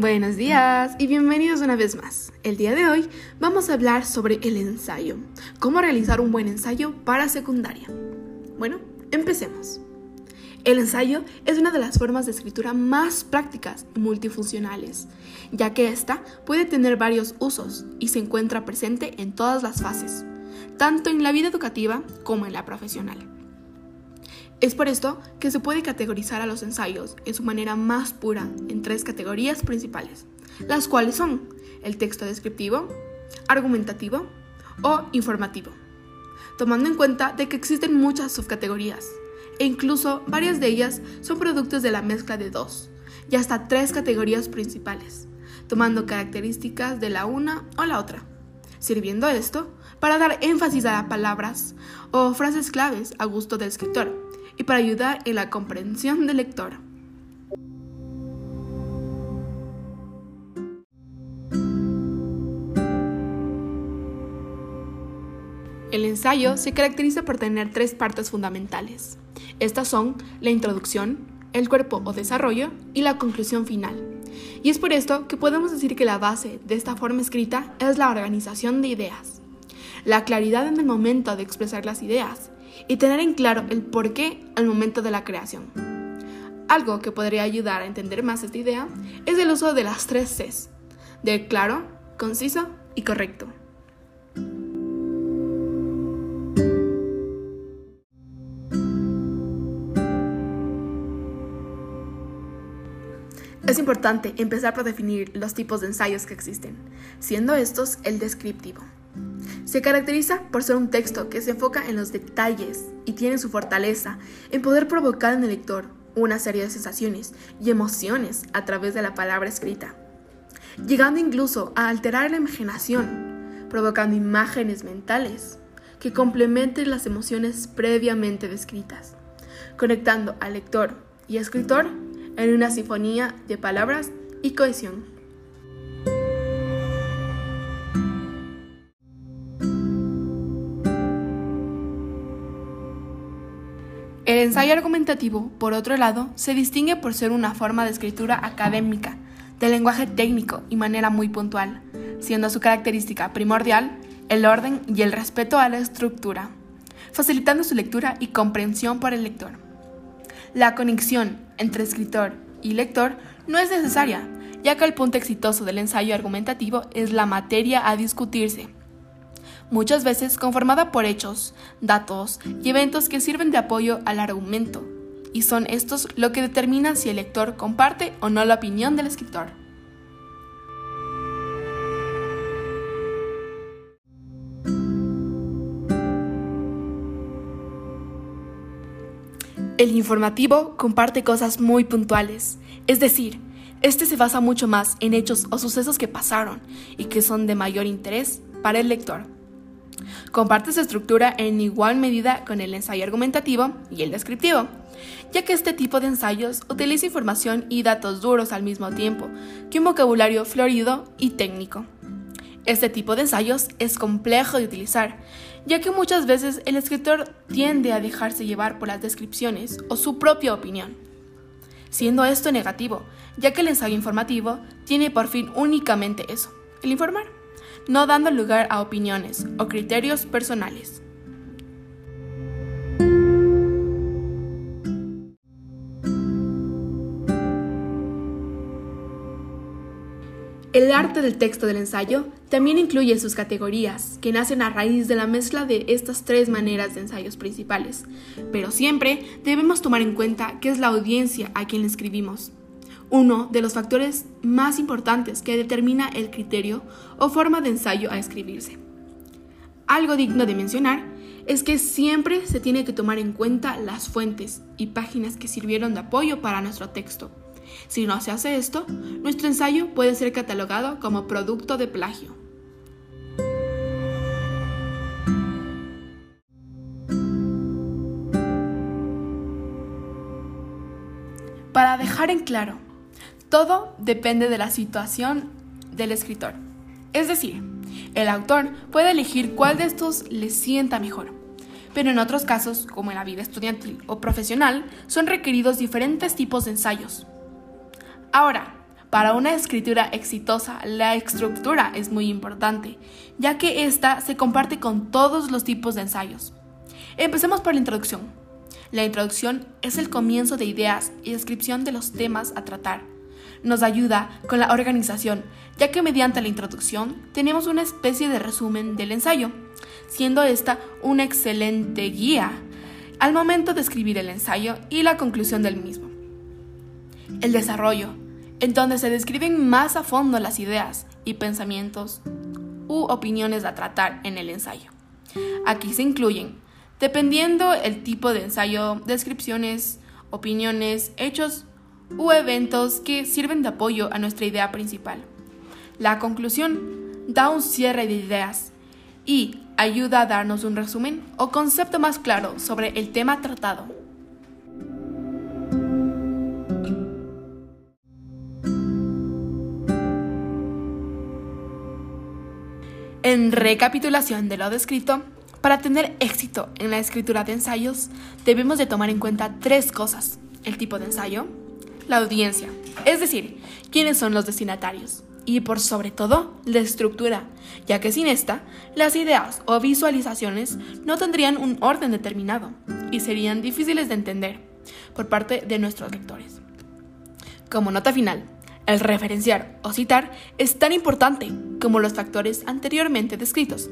Buenos días y bienvenidos una vez más. El día de hoy vamos a hablar sobre el ensayo, cómo realizar un buen ensayo para secundaria. Bueno, empecemos. El ensayo es una de las formas de escritura más prácticas y multifuncionales, ya que ésta puede tener varios usos y se encuentra presente en todas las fases, tanto en la vida educativa como en la profesional. Es por esto que se puede categorizar a los ensayos en su manera más pura en tres categorías principales, las cuales son el texto descriptivo, argumentativo o informativo, tomando en cuenta de que existen muchas subcategorías e incluso varias de ellas son productos de la mezcla de dos y hasta tres categorías principales, tomando características de la una o la otra, sirviendo esto para dar énfasis a palabras o frases claves a gusto del escritor y para ayudar en la comprensión del lector. El ensayo se caracteriza por tener tres partes fundamentales. Estas son la introducción, el cuerpo o desarrollo y la conclusión final. Y es por esto que podemos decir que la base de esta forma escrita es la organización de ideas, la claridad en el momento de expresar las ideas y tener en claro el porqué al momento de la creación. Algo que podría ayudar a entender más esta idea es el uso de las tres Cs, de claro, conciso y correcto. Es importante empezar por definir los tipos de ensayos que existen, siendo estos el descriptivo. Se caracteriza por ser un texto que se enfoca en los detalles y tiene su fortaleza en poder provocar en el lector una serie de sensaciones y emociones a través de la palabra escrita, llegando incluso a alterar la imaginación, provocando imágenes mentales que complementen las emociones previamente descritas, conectando al lector y escritor en una sinfonía de palabras y cohesión. El ensayo argumentativo, por otro lado, se distingue por ser una forma de escritura académica, de lenguaje técnico y manera muy puntual, siendo su característica primordial el orden y el respeto a la estructura, facilitando su lectura y comprensión por el lector. La conexión entre escritor y lector no es necesaria, ya que el punto exitoso del ensayo argumentativo es la materia a discutirse muchas veces conformada por hechos, datos y eventos que sirven de apoyo al argumento, y son estos lo que determina si el lector comparte o no la opinión del escritor. El informativo comparte cosas muy puntuales, es decir, este se basa mucho más en hechos o sucesos que pasaron y que son de mayor interés para el lector. Comparte su estructura en igual medida con el ensayo argumentativo y el descriptivo, ya que este tipo de ensayos utiliza información y datos duros al mismo tiempo que un vocabulario florido y técnico. Este tipo de ensayos es complejo de utilizar, ya que muchas veces el escritor tiende a dejarse llevar por las descripciones o su propia opinión, siendo esto negativo, ya que el ensayo informativo tiene por fin únicamente eso, el informar no dando lugar a opiniones o criterios personales. El arte del texto del ensayo también incluye sus categorías, que nacen a raíz de la mezcla de estas tres maneras de ensayos principales, pero siempre debemos tomar en cuenta que es la audiencia a quien escribimos uno de los factores más importantes que determina el criterio o forma de ensayo a escribirse. Algo digno de mencionar es que siempre se tiene que tomar en cuenta las fuentes y páginas que sirvieron de apoyo para nuestro texto. Si no se hace esto, nuestro ensayo puede ser catalogado como producto de plagio. Para dejar en claro todo depende de la situación del escritor. Es decir, el autor puede elegir cuál de estos le sienta mejor. Pero en otros casos, como en la vida estudiantil o profesional, son requeridos diferentes tipos de ensayos. Ahora, Para una escritura exitosa, la estructura es muy importante, ya que ésta se comparte con todos los tipos de ensayos. Empecemos por la introducción. La introducción es el comienzo de ideas y descripción de los temas a tratar. Nos ayuda con la organización, ya que mediante la introducción tenemos una especie de resumen del ensayo, siendo esta una excelente guía al momento de escribir el ensayo y la conclusión del mismo. El desarrollo en donde se describen más a fondo las ideas y pensamientos u opiniones a tratar en el ensayo. Aquí se incluyen, dependiendo el tipo de ensayo, descripciones, opiniones, hechos u eventos que sirven de apoyo a nuestra idea principal. La conclusión da un cierre de ideas y ayuda a darnos un resumen o concepto más claro sobre el tema tratado. En recapitulación de lo descrito, para tener éxito en la escritura de ensayos, debemos de tomar en cuenta tres cosas. El tipo de ensayo, la audiencia, es decir, quiénes son los destinatarios, y por sobre todo, la estructura, ya que sin esta, las ideas o visualizaciones no tendrían un orden determinado y serían difíciles de entender por parte de nuestros lectores. Como nota final, el referenciar o citar es tan importante como los factores anteriormente descritos,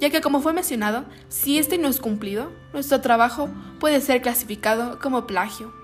ya que como fue mencionado, si este no es cumplido, nuestro trabajo puede ser clasificado como plagio.